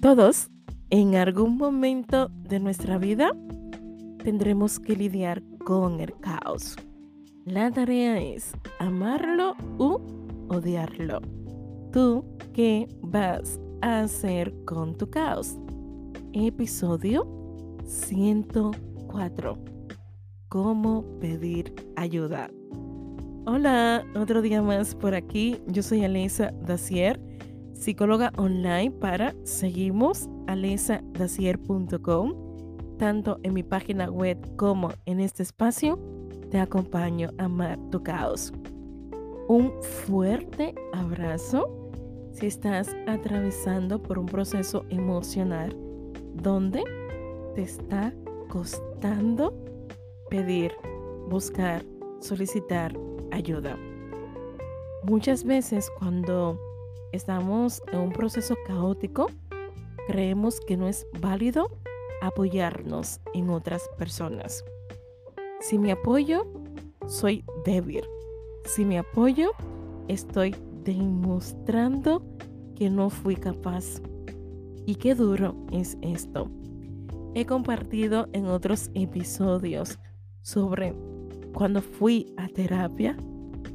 Todos, en algún momento de nuestra vida, tendremos que lidiar con el caos. La tarea es amarlo u odiarlo. ¿Tú qué vas a hacer con tu caos? Episodio 104. ¿Cómo pedir ayuda? Hola, otro día más por aquí. Yo soy Alisa Dacier psicóloga online para seguimos alesadacier.com. Tanto en mi página web como en este espacio, te acompaño a amar tu caos. Un fuerte abrazo si estás atravesando por un proceso emocional donde te está costando pedir, buscar, solicitar ayuda. Muchas veces cuando estamos en un proceso caótico, creemos que no es válido apoyarnos en otras personas. Si me apoyo, soy débil. Si me apoyo, estoy demostrando que no fui capaz. Y qué duro es esto. He compartido en otros episodios sobre cuando fui a terapia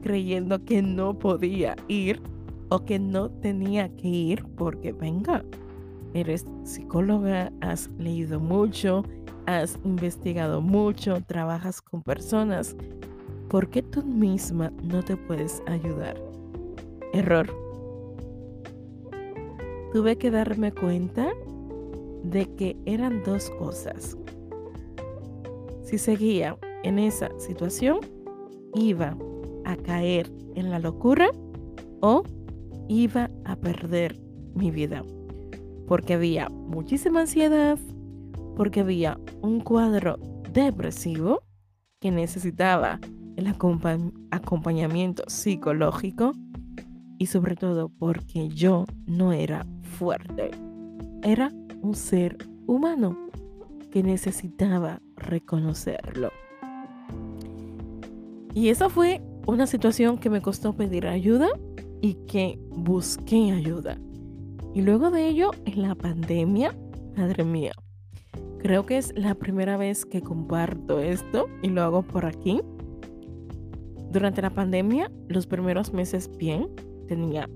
creyendo que no podía ir o que no tenía que ir porque venga, eres psicóloga, has leído mucho, has investigado mucho, trabajas con personas. ¿Por qué tú misma no te puedes ayudar? Error. Tuve que darme cuenta de que eran dos cosas. Si seguía en esa situación, iba a caer en la locura o iba a perder mi vida. Porque había muchísima ansiedad, porque había un cuadro depresivo que necesitaba el acompañamiento psicológico y sobre todo porque yo no era fuerte. Era un ser humano que necesitaba reconocerlo. Y esa fue una situación que me costó pedir ayuda y que busqué ayuda. Y luego de ello, en la pandemia, madre mía, creo que es la primera vez que comparto esto y lo hago por aquí. Durante la pandemia, los primeros meses bien, tenía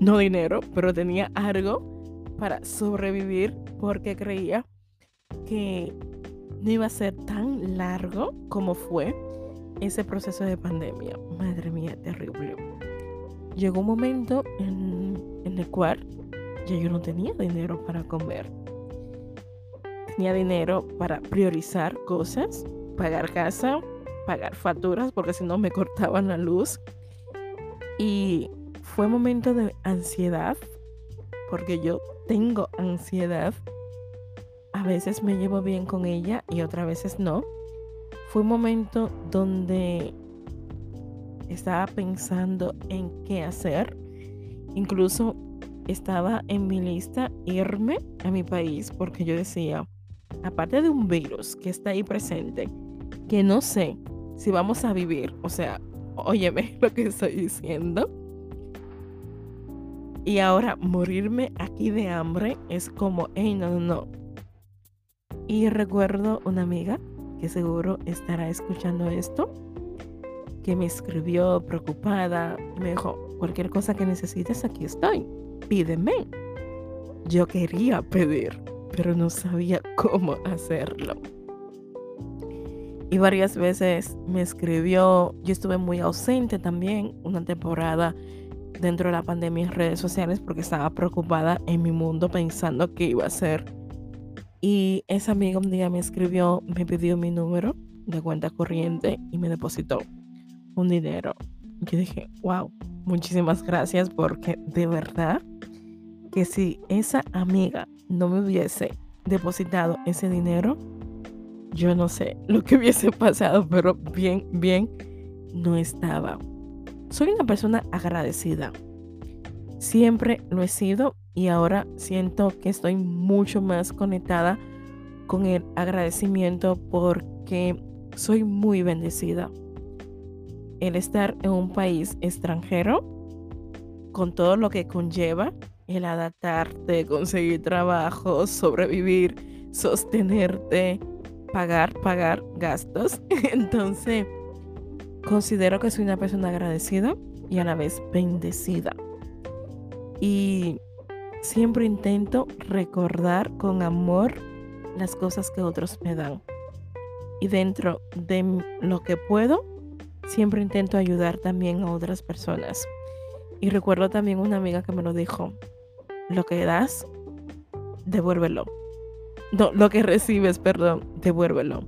no dinero, pero tenía algo para sobrevivir porque creía que no iba a ser tan largo como fue ese proceso de pandemia. Madre mía, terrible llegó un momento en, el cual ya yo no tenía dinero para comer. Tenía dinero para priorizar cosas, pagar casa, pagar facturas, porque si no me cortaban la luz. Y fue momento de ansiedad, porque yo tengo ansiedad. A veces me llevo bien con ella y otras veces no. Fue un momento donde estaba pensando en qué hacer. Incluso estaba en mi lista irme a mi país porque yo decía, aparte de un virus que está ahí presente, que no sé si vamos a vivir, o sea, óyeme lo que estoy diciendo. Y ahora morirme aquí de hambre es como, hey, no, no, no. Y recuerdo una amiga que seguro estará escuchando esto que me escribió preocupada me dijo, cualquier cosa que necesites, aquí estoy, pídeme. Yo quería pedir, pero no sabía cómo hacerlo. Y varias veces me escribió, yo estuve muy ausente también una temporada dentro de la pandemia en redes sociales porque estaba preocupada en mi mundo pensando qué iba a hacer. Y esa amiga un día me escribió, me pidió mi número de cuenta corriente y me depositó un dinero. Yo dije, wow, muchísimas gracias porque de verdad que si esa amiga no me hubiese depositado ese dinero, yo no sé lo que hubiese pasado, pero bien, bien, no estaba. Soy una persona agradecida. Siempre lo he sido y ahora siento que estoy mucho más conectada con el agradecimiento porque soy muy bendecida el estar en un país extranjero, con todo lo que conlleva, el adaptarte, conseguir trabajo, sobrevivir, sostenerte, pagar, pagar gastos. Entonces, considero que soy una persona agradecida y a la vez bendecida. Y siempre intento recordar con amor las cosas que otros me dan. Y dentro de lo que puedo, siempre intento ayudar también a otras personas. Y recuerdo también una amiga que me lo dijo, lo que das, devuélvelo. No, lo que recibes, perdón, devuélvelo.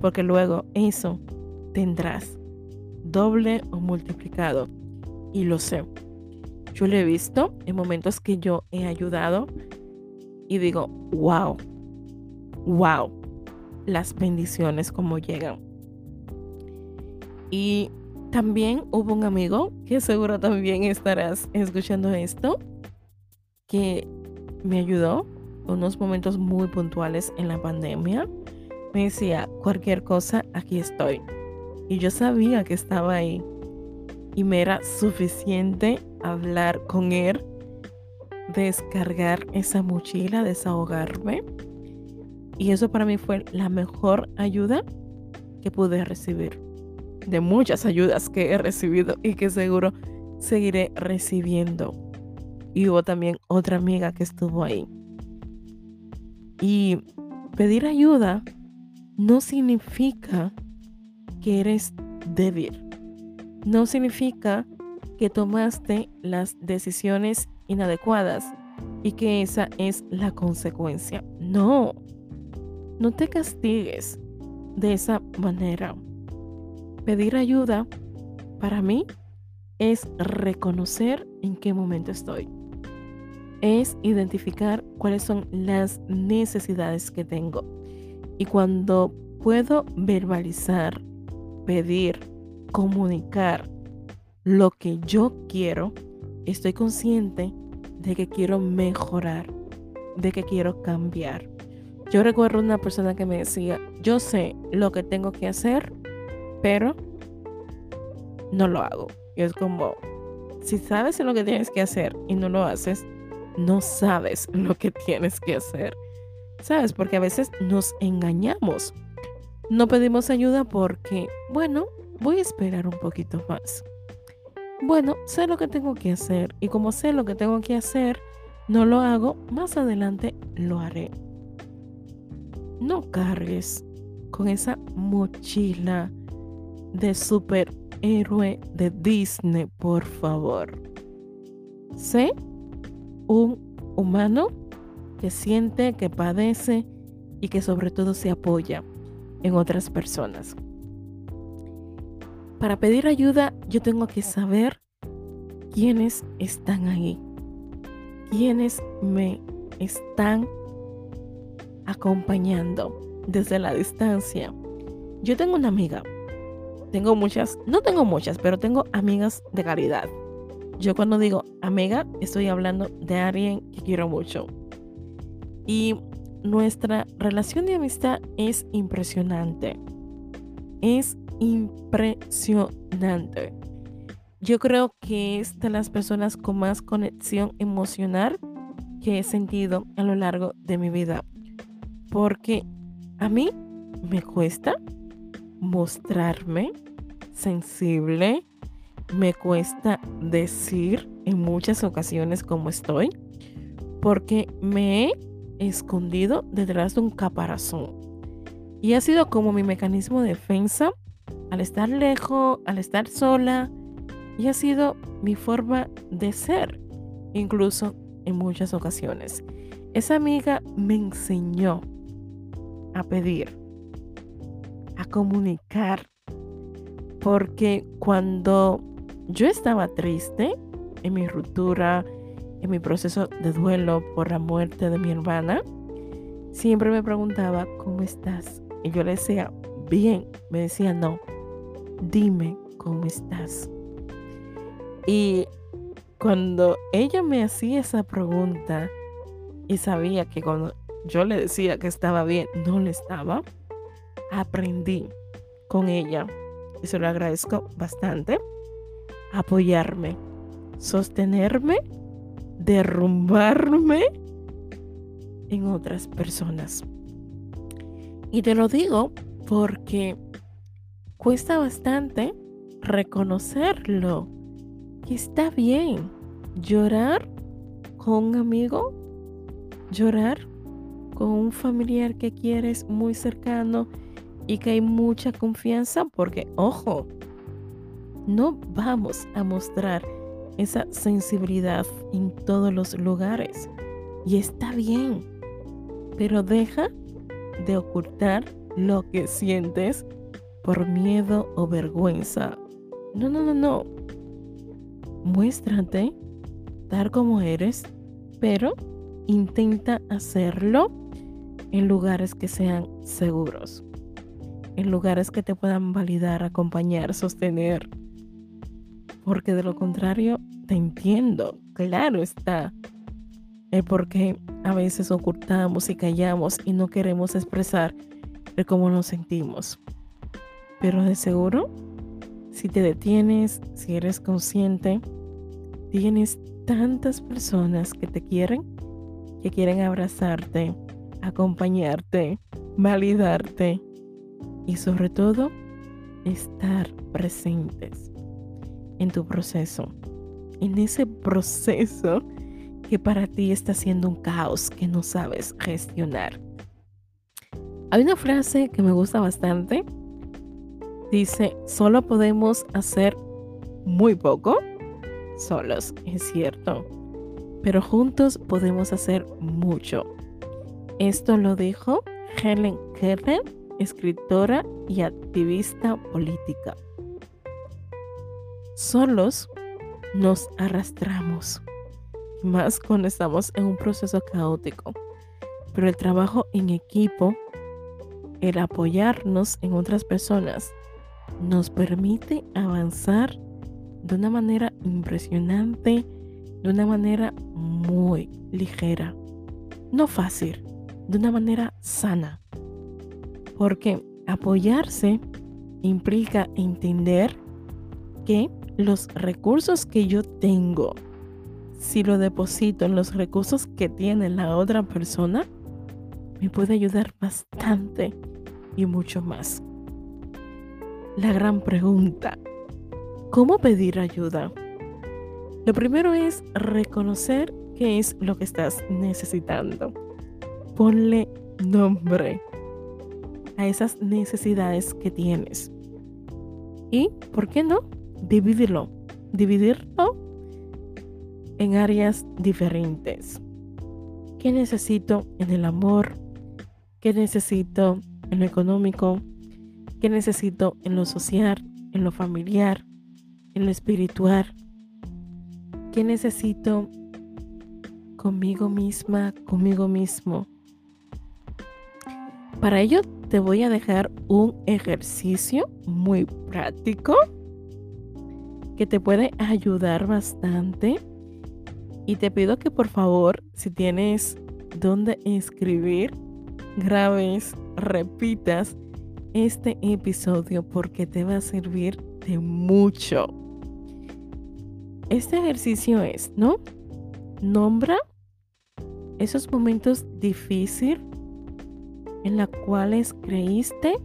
Porque luego eso tendrás doble o multiplicado. Y lo sé. Yo lo he visto en momentos que yo he ayudado y digo, wow, wow, las bendiciones como llegan. Y también hubo un amigo que seguro también estarás escuchando esto, que me ayudó unos momentos muy puntuales en la pandemia. Me decía, cualquier cosa, aquí estoy. Y yo sabía que estaba ahí. Y me era suficiente hablar con él, descargar esa mochila, desahogarme. Y eso para mí fue la mejor ayuda que pude recibir. De muchas ayudas que he recibido y que seguro seguiré recibiendo. Y hubo también otra amiga que estuvo ahí. Y pedir ayuda no significa que eres débil. No significa que tomaste las decisiones inadecuadas y que esa es la consecuencia. No, no te castigues de esa manera. Pedir ayuda para mí es reconocer en qué momento estoy. Es identificar cuáles son las necesidades que tengo. Y cuando puedo verbalizar, pedir, comunicar lo que yo quiero, estoy consciente de que quiero mejorar, de que quiero cambiar. Yo recuerdo una persona que me decía, yo sé lo que tengo que hacer, pero no lo hago. Y es como, si sabes lo que tienes que hacer y no lo haces, no sabes lo que tienes que hacer. ¿Sabes? Porque a veces nos engañamos. No pedimos ayuda porque, bueno, voy a esperar un poquito más bueno, sé lo que tengo que hacer y como sé lo que tengo que hacer, no lo hago, más adelante lo haré. No cargues con esa mochila de superhéroe de Disney, por favor. Sé un humano que siente, que padece y que sobre todo se apoya en otras personas para pedir ayuda yo tengo que saber quiénes están ahí, quiénes me están acompañando desde la distancia. Yo tengo una amiga, tengo muchas, no tengo muchas, pero tengo amigas de calidad. Yo cuando digo amiga, estoy hablando de alguien que quiero mucho. Y nuestra relación de amistad es impresionante. Es impresionante. Yo creo que es de las personas con más conexión emocional que he sentido a lo largo de mi vida. Porque a mí me cuesta mostrarme sensible, me cuesta decir en muchas ocasiones cómo estoy, porque me he escondido detrás de un caparazón. Y ha sido como mi mecanismo de defensa al estar lejos, al estar sola, y ha sido mi forma de ser, incluso en muchas ocasiones. Esa amiga me enseñó a pedir, a comunicar, porque cuando yo estaba triste en mi ruptura, en mi proceso de duelo por la muerte de mi hermana, siempre me preguntaba, ¿cómo estás? Y yo le decía, bien, me decía, no, dime cómo estás. Y cuando ella me hacía esa pregunta y sabía que cuando yo le decía que estaba bien, no le estaba, aprendí con ella, y se lo agradezco bastante, apoyarme, sostenerme derrumbarme en otras personas. Y te lo digo porque cuesta bastante reconocerlo. Que está bien llorar con un amigo, llorar con un familiar que quieres muy cercano y que hay mucha confianza porque, ojo, no vamos a mostrar esa sensibilidad en todos los lugares. Y está bien, pero deja de ocultar lo que sientes por miedo o vergüenza. No, no, no, no. Muéstrate tal como eres, pero intenta hacerlo en lugares que sean seguros, en lugares que te puedan validar, acompañar, sostener. Porque de lo contrario, te entiendo, claro está. El por qué a veces ocultamos y callamos y no queremos expresar de cómo nos sentimos. Pero de seguro, si te detienes, si eres consciente, tienes tantas personas que te quieren, que quieren abrazarte, acompañarte, validarte y sobre todo estar presentes en tu proceso, en ese proceso que para ti está siendo un caos que no sabes gestionar. Hay una frase que me gusta bastante. Dice, solo podemos hacer muy poco solos, es cierto, pero juntos podemos hacer mucho. Esto lo dijo Helen Keller, escritora y activista política. Solos nos arrastramos, más cuando estamos en un proceso caótico, pero el trabajo en equipo, el apoyarnos en otras personas, nos permite avanzar de una manera impresionante, de una manera muy ligera. No fácil, de una manera sana. Porque apoyarse implica entender que los recursos que yo tengo, si lo deposito en los recursos que tiene la otra persona, me puede ayudar bastante y mucho más. La gran pregunta, ¿Cómo pedir ayuda? Lo primero es reconocer qué es lo que estás necesitando. Ponle nombre a esas necesidades que tienes. Y, ¿por qué no? Dividirlo. Dividirlo en áreas diferentes. ¿Qué necesito en el amor? ¿Qué necesito en lo económico? ¿Qué necesito en lo social? ¿En lo familiar? en lo espiritual. ¿Qué necesito conmigo misma, conmigo mismo? Para ello te voy a dejar un ejercicio muy práctico que te puede ayudar bastante. Y te pido que por favor, si tienes donde escribir, grabes, repitas este episodio porque te va a servir de mucho. Este ejercicio es, ¿no? Nombra esos momentos difíciles en los cuales creíste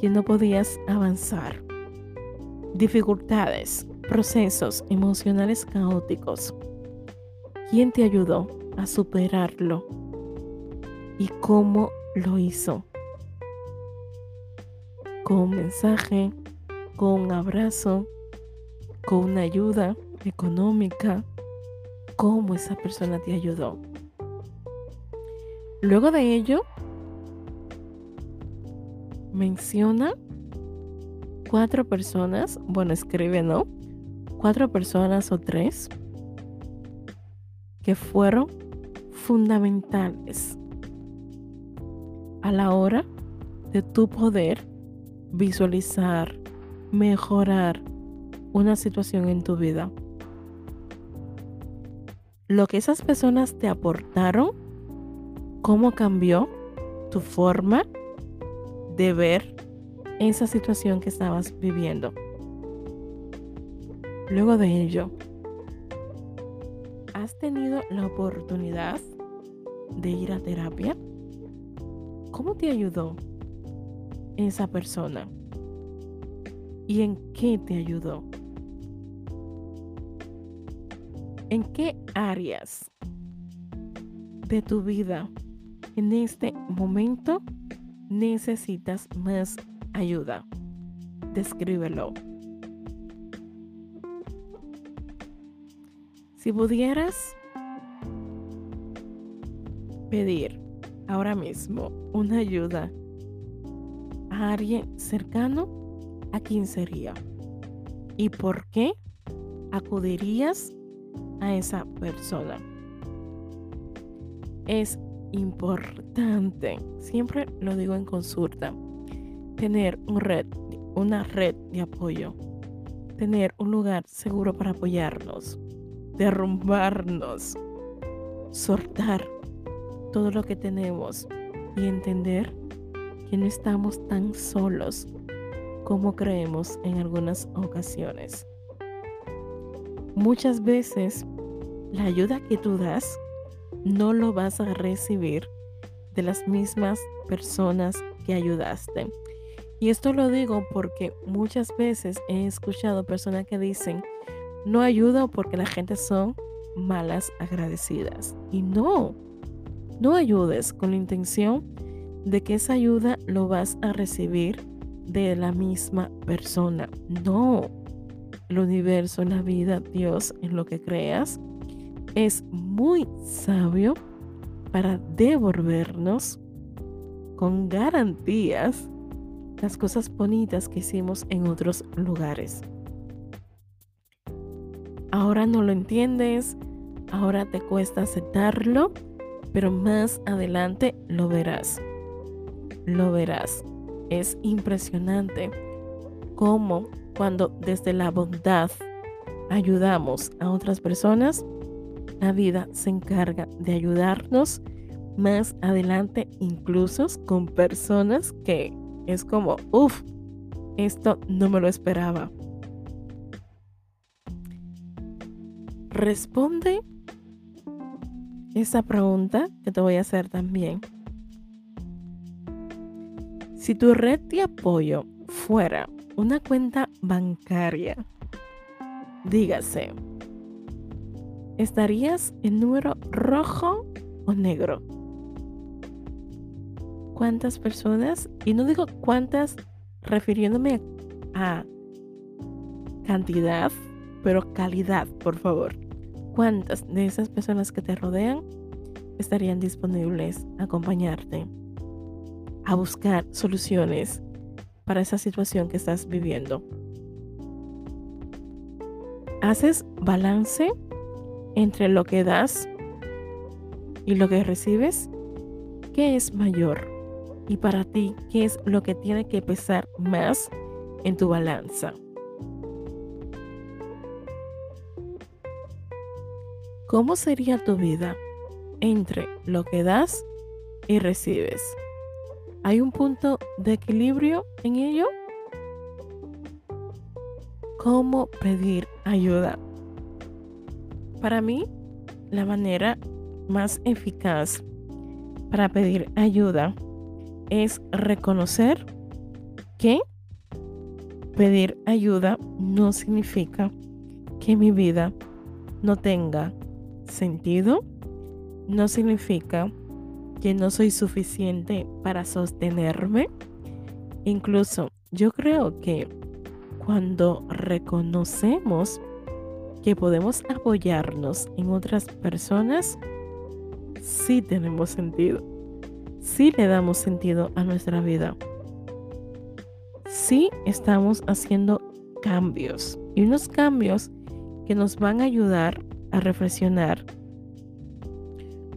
que no podías avanzar. Dificultades, procesos emocionales caóticos. ¿Quién te ayudó a superarlo? ¿Y cómo lo hizo? Con un mensaje, con un abrazo, con una ayuda económica, cómo esa persona te ayudó. Luego de ello, menciona cuatro personas, bueno, escribe, ¿no? Cuatro personas o tres que fueron fundamentales a la hora de tu poder visualizar, mejorar una situación en tu vida. Lo que esas personas te aportaron, cómo cambió tu forma de ver esa situación que estabas viviendo. Luego de ello, ¿has tenido la oportunidad de ir a terapia? ¿Cómo te ayudó esa persona? ¿Y en qué te ayudó? ¿En qué áreas de tu vida en este momento necesitas más ayuda? Descríbelo. Si pudieras pedir ahora mismo una ayuda a alguien cercano, ¿a quién sería? ¿Y por qué acudirías a esa persona? Es importante, siempre lo digo en consulta, tener un red, una red de apoyo, tener un lugar seguro para apoyarnos, derrumbarnos, soltar todo lo que tenemos y entender que no estamos tan solos como creemos en algunas ocasiones. Muchas veces la ayuda que tú das no lo vas a recibir de las mismas personas que ayudaste. Y esto lo digo porque muchas veces he escuchado personas que dicen, no ayudo porque la gente son malas agradecidas. Y no, no ayudes con la intención de que esa ayuda lo vas a recibir de la misma persona. No. El universo, la vida, Dios, en lo que creas, es muy sabio para devolvernos con garantías las cosas bonitas que hicimos en otros lugares. Ahora no lo entiendes, ahora te cuesta aceptarlo, pero más adelante lo verás. Lo verás. Es impresionante cómo cuando desde la bondad ayudamos a otras personas, la vida se encarga de ayudarnos más adelante, incluso con personas que es como, uff, esto no me lo esperaba. Responde esa pregunta que te voy a hacer también. Si tu red de apoyo fuera una cuenta bancaria, dígase, ¿estarías en número rojo o negro? ¿Cuántas personas? Y no digo cuántas refiriéndome a cantidad, pero calidad, por favor. ¿Cuántas de esas personas que te rodean estarían disponibles a acompañarte, a buscar soluciones para esa situación que estás viviendo? ¿Haces balance entre lo que das y lo que recibes? ¿Qué es mayor? Y para ti, ¿qué es lo que tiene que pesar más en tu balanza? ¿Cómo sería tu vida entre lo que das y recibes? ¿Hay un punto de equilibrio en ello? ¿Cómo pedir ayuda? Para mí, la manera más eficaz para pedir ayuda es reconocer que pedir ayuda no significa que mi vida no tenga sentido no significa que no soy suficiente para sostenerme. Incluso yo creo que cuando reconocemos que podemos apoyarnos en otras personas, sí tenemos sentido. Sí le damos sentido a nuestra vida. Sí estamos haciendo cambios y unos cambios que nos van a ayudar a reflexionar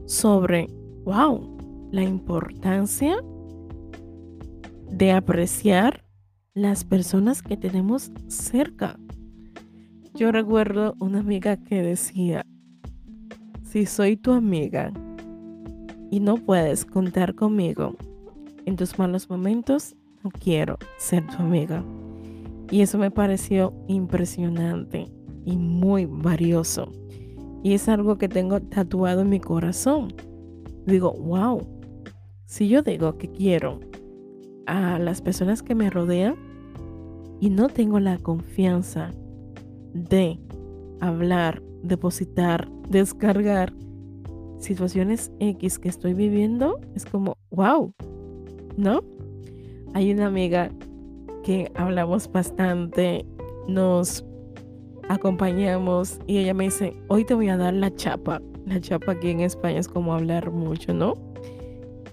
sobre, wow, la importancia de apreciar las personas que tenemos cerca. Yo recuerdo una amiga que decía, si soy tu amiga y no puedes contar conmigo en tus malos momentos, no quiero ser tu amiga. Y eso me pareció impresionante y muy valioso. Y es algo que tengo tatuado en mi corazón. Digo, wow, si yo digo que quiero a las personas que me rodean y no tengo la confianza de hablar, depositar, descargar situaciones X que estoy viviendo, es como, wow, ¿no? Hay una amiga que hablamos bastante, nos acompañamos y ella me dice, hoy te voy a dar la chapa. La chapa aquí en España es como hablar mucho, ¿no?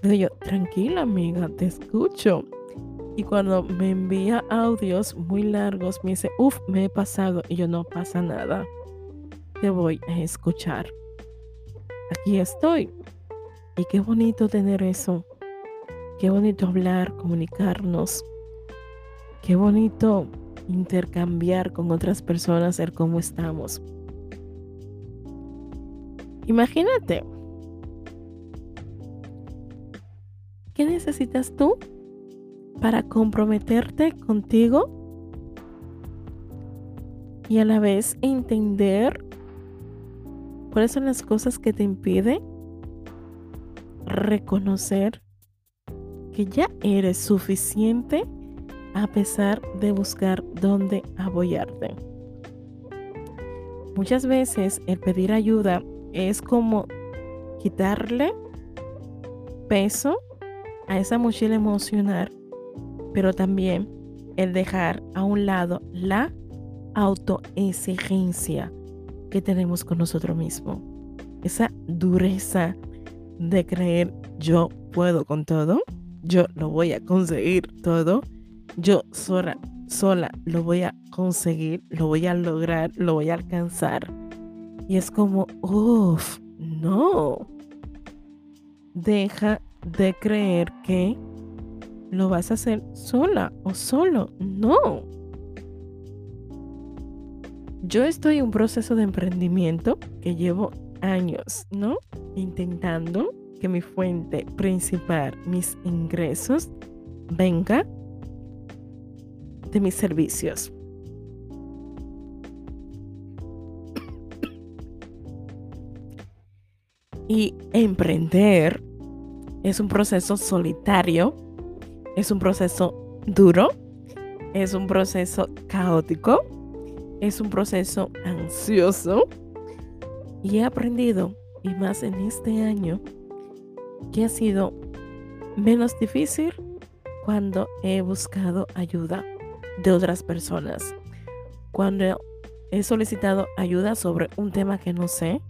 Digo yo, tranquila amiga, te escucho. Y cuando me envía audios muy largos, me dice, uff, me he pasado. Y yo, no pasa nada. Te voy a escuchar. Aquí estoy. Y qué bonito tener eso. Qué bonito hablar, comunicarnos. Qué bonito intercambiar con otras personas, ver cómo estamos. Imagínate. ¿Qué necesitas tú para comprometerte contigo y a la vez entender cuáles son las cosas que te impiden reconocer que ya eres suficiente a pesar de buscar dónde apoyarte. Muchas veces el pedir ayuda es como quitarle peso a esa mochila emocional, pero también el dejar a un lado la autoexigencia que tenemos con nosotros mismos. Esa dureza de creer yo puedo con todo, yo lo voy a conseguir todo yo sola, sola lo voy a conseguir, lo voy a lograr, lo voy a alcanzar. Y es como, uff, no. Deja de creer que lo vas a hacer sola o solo. No. Yo estoy en un proceso de emprendimiento que llevo años, ¿no? Intentando que mi fuente principal, mis ingresos, venga de mis servicios. Y emprender es un proceso solitario, es un proceso duro, es un proceso caótico, es un proceso ansioso. Y he aprendido, y más en este año, que ha sido menos difícil cuando he buscado ayuda de otras personas. Cuando he solicitado ayuda sobre un tema que no sé,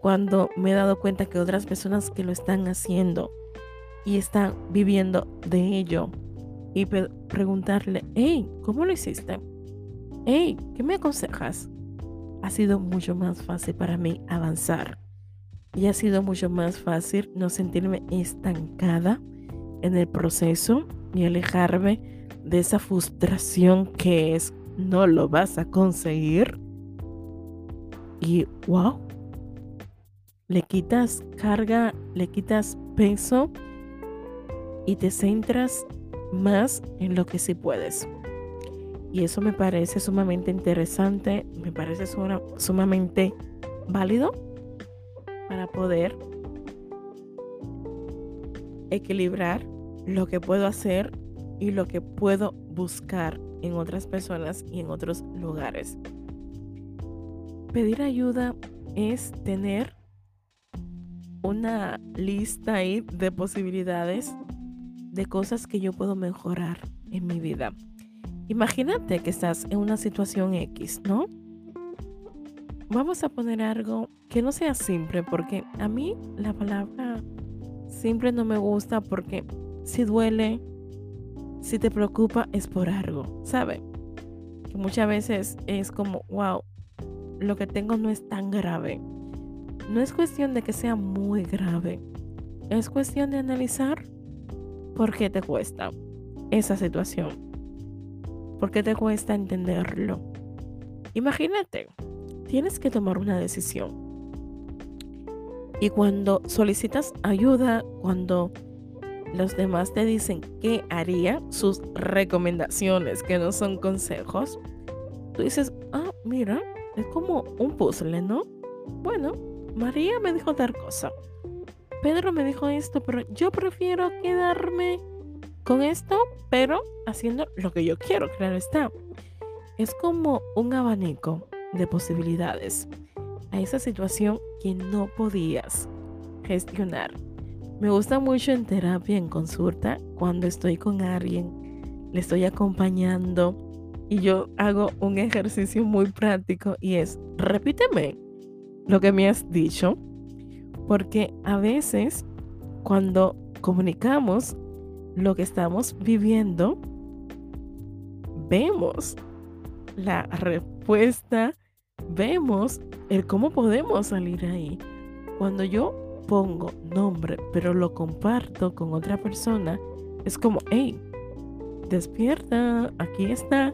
cuando me he dado cuenta que otras personas que lo están haciendo y están viviendo de ello y preguntarle, hey, ¿cómo lo hiciste? Hey, ¿qué me aconsejas? Ha sido mucho más fácil para mí avanzar y ha sido mucho más fácil no sentirme estancada en el proceso y alejarme de esa frustración que es no lo vas a conseguir. Y wow, le quitas carga, le quitas peso y te centras más en lo que sí puedes. Y eso me parece sumamente interesante, me parece sumamente válido para poder equilibrar lo que puedo hacer y lo que puedo buscar en otras personas y en otros lugares. Pedir ayuda es tener una lista ahí de posibilidades de cosas que yo puedo mejorar en mi vida. Imagínate que estás en una situación X, ¿no? Vamos a poner algo que no sea simple, porque a mí la palabra simple no me gusta porque si duele, si te preocupa es por algo, ¿sabe? Que muchas veces es como, wow, lo que tengo no es tan grave. No es cuestión de que sea muy grave. Es cuestión de analizar por qué te cuesta esa situación. ¿Por qué te cuesta entenderlo? Imagínate, tienes que tomar una decisión. Y cuando solicitas ayuda, cuando los demás te dicen qué haría, sus recomendaciones, que no son consejos, tú dices, ah, mira, es como un puzzle, ¿no? bueno, María me dijo tal cosa. Pedro me dijo esto, pero yo prefiero quedarme con esto, pero haciendo lo que yo quiero, claro está. Es como un abanico de posibilidades a esa situación que no podías gestionar. Me gusta mucho en terapia, en consulta, cuando estoy con alguien, le estoy acompañando y yo hago un ejercicio muy práctico y es, repíteme lo que me has dicho, porque a veces cuando comunicamos lo que estamos viviendo, vemos la respuesta, vemos el cómo podemos salir ahí. Cuando yo pongo nombre, pero lo comparto con otra persona, es como, hey, despierta, aquí está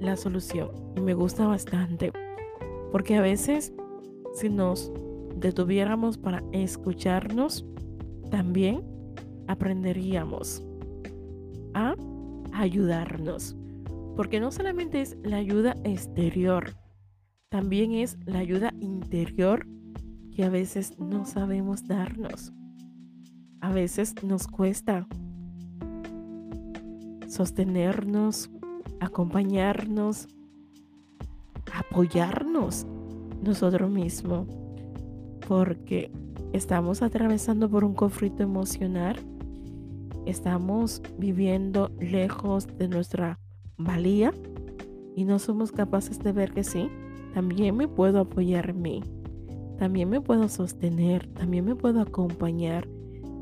la solución. Y me gusta bastante, porque a veces si nos detuviéramos para escucharnos, también aprenderíamos a ayudarnos. Porque no solamente es la ayuda exterior, también es la ayuda interior que a veces no sabemos darnos. A veces nos cuesta sostenernos, acompañarnos, apoyarnos nosotros mismos, porque estamos atravesando por un conflicto emocional, estamos viviendo lejos de nuestra valía y no somos capaces de ver que sí, también me puedo apoyar en mí, también me puedo sostener, también me puedo acompañar,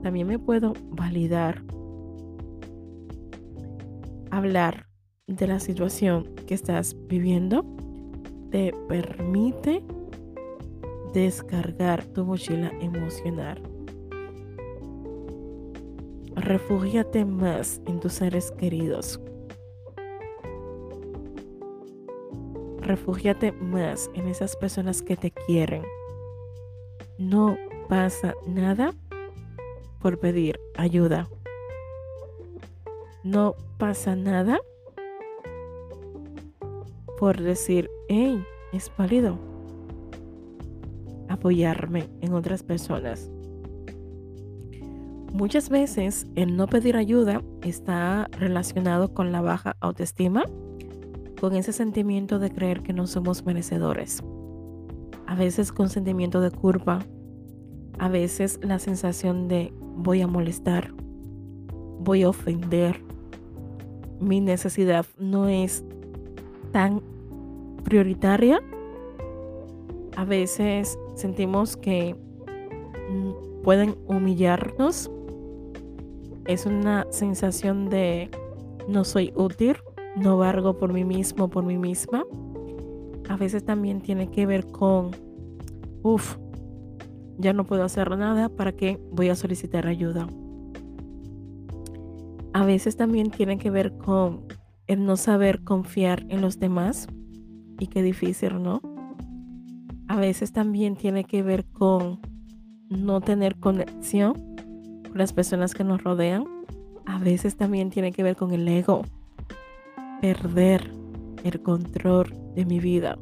también me puedo validar. Hablar de la situación que estás viviendo te permite descargar tu mochila emocional. Refúgiate más en tus seres queridos. Refúgiate más en esas personas que te quieren. No pasa nada por pedir ayuda. No pasa nada por decir, hey, es válido apoyarme en otras personas. Muchas veces el no pedir ayuda está relacionado con la baja autoestima con ese sentimiento de creer que no somos merecedores. A veces con sentimiento de culpa. A veces la sensación de voy a molestar. Voy a ofender. Mi necesidad no es tan prioritaria. A veces sentimos que mm, pueden humillarnos. Es una sensación de no soy útil no valgo por mí mismo, por mí misma. A veces también tiene que ver con, uff, ya no puedo hacer nada, ¿para qué voy a solicitar ayuda? A veces también tiene que ver con el no saber confiar en los demás y qué difícil, ¿no? A veces también tiene que ver con no tener conexión con las personas que nos rodean. A veces también tiene que ver con el ego perder el control de mi vida.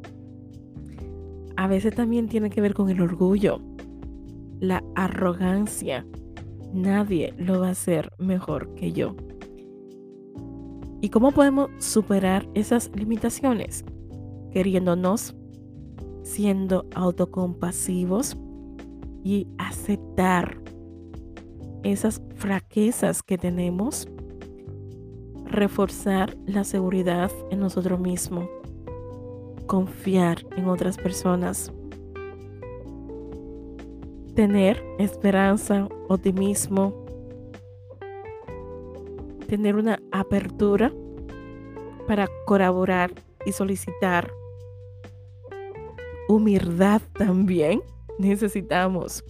A veces también tiene que ver con el orgullo, la arrogancia. Nadie lo va a hacer mejor que yo. ¿Y cómo podemos superar esas limitaciones? Queriéndonos, siendo autocompasivos y aceptar esas fraquezas que tenemos reforzar la seguridad en nosotros mismos, confiar en otras personas, tener esperanza, optimismo, tener una apertura para colaborar y solicitar humildad también necesitamos.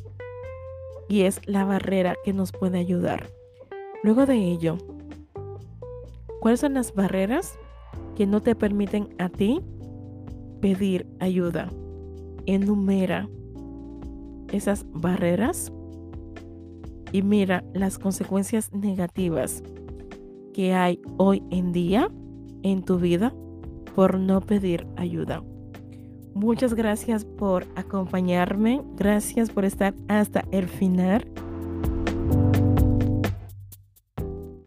Y es la barrera que nos puede ayudar. Luego de ello, ¿Cuáles son las barreras que no te permiten a ti pedir ayuda? Enumera esas barreras y mira las consecuencias negativas que hay hoy en día en tu vida por no pedir ayuda. Muchas gracias por acompañarme, gracias por estar hasta el final.